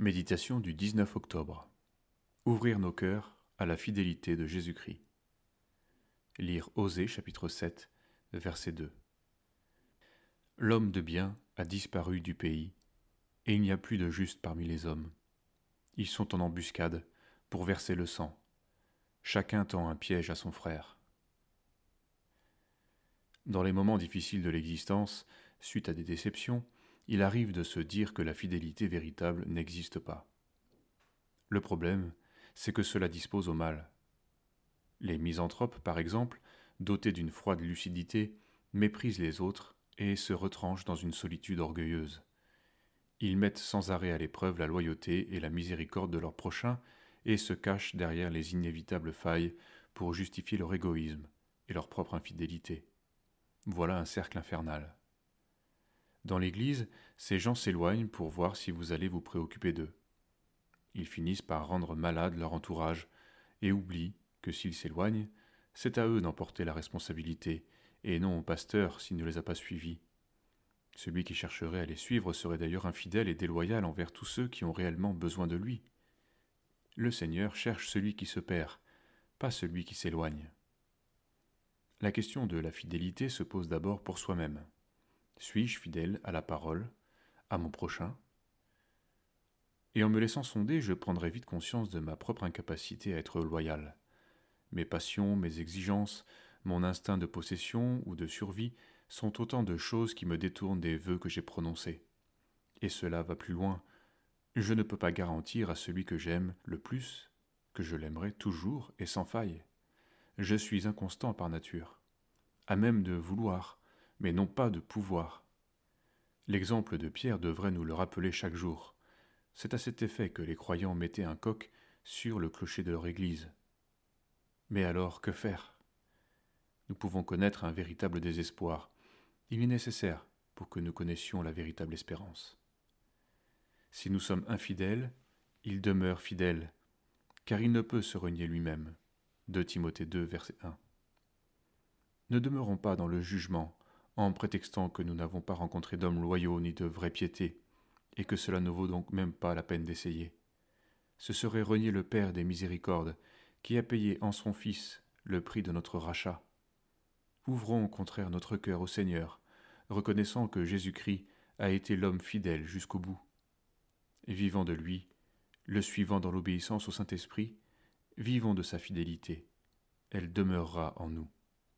Méditation du 19 octobre. Ouvrir nos cœurs à la fidélité de Jésus-Christ. Lire Osée chapitre 7, verset 2. L'homme de bien a disparu du pays, et il n'y a plus de juste parmi les hommes. Ils sont en embuscade pour verser le sang. Chacun tend un piège à son frère. Dans les moments difficiles de l'existence, suite à des déceptions, il arrive de se dire que la fidélité véritable n'existe pas. Le problème, c'est que cela dispose au mal. Les misanthropes, par exemple, dotés d'une froide lucidité, méprisent les autres et se retranchent dans une solitude orgueilleuse. Ils mettent sans arrêt à l'épreuve la loyauté et la miséricorde de leur prochain et se cachent derrière les inévitables failles pour justifier leur égoïsme et leur propre infidélité. Voilà un cercle infernal. Dans l'Église, ces gens s'éloignent pour voir si vous allez vous préoccuper d'eux. Ils finissent par rendre malade leur entourage et oublient que s'ils s'éloignent, c'est à eux d'emporter la responsabilité, et non au pasteur s'il ne les a pas suivis. Celui qui chercherait à les suivre serait d'ailleurs infidèle et déloyal envers tous ceux qui ont réellement besoin de lui. Le Seigneur cherche celui qui se perd, pas celui qui s'éloigne. La question de la fidélité se pose d'abord pour soi-même. Suis-je fidèle à la parole, à mon prochain? Et en me laissant sonder, je prendrai vite conscience de ma propre incapacité à être loyal. Mes passions, mes exigences, mon instinct de possession ou de survie sont autant de choses qui me détournent des vœux que j'ai prononcés. Et cela va plus loin. Je ne peux pas garantir à celui que j'aime le plus que je l'aimerai toujours et sans faille. Je suis inconstant par nature, à même de vouloir, mais non pas de pouvoir. L'exemple de Pierre devrait nous le rappeler chaque jour. C'est à cet effet que les croyants mettaient un coq sur le clocher de leur église. Mais alors, que faire? Nous pouvons connaître un véritable désespoir. Il est nécessaire pour que nous connaissions la véritable espérance. Si nous sommes infidèles, il demeure fidèle, car il ne peut se renier lui-même. 2 Timothée 2, verset 1. Ne demeurons pas dans le jugement en prétextant que nous n'avons pas rencontré d'hommes loyaux ni de vraie piété, et que cela ne vaut donc même pas la peine d'essayer. Ce serait renier le Père des miséricordes, qui a payé en son Fils le prix de notre rachat. Ouvrons au contraire notre cœur au Seigneur, reconnaissant que Jésus-Christ a été l'homme fidèle jusqu'au bout. Vivant de lui, le suivant dans l'obéissance au Saint-Esprit, vivons de sa fidélité. Elle demeurera en nous.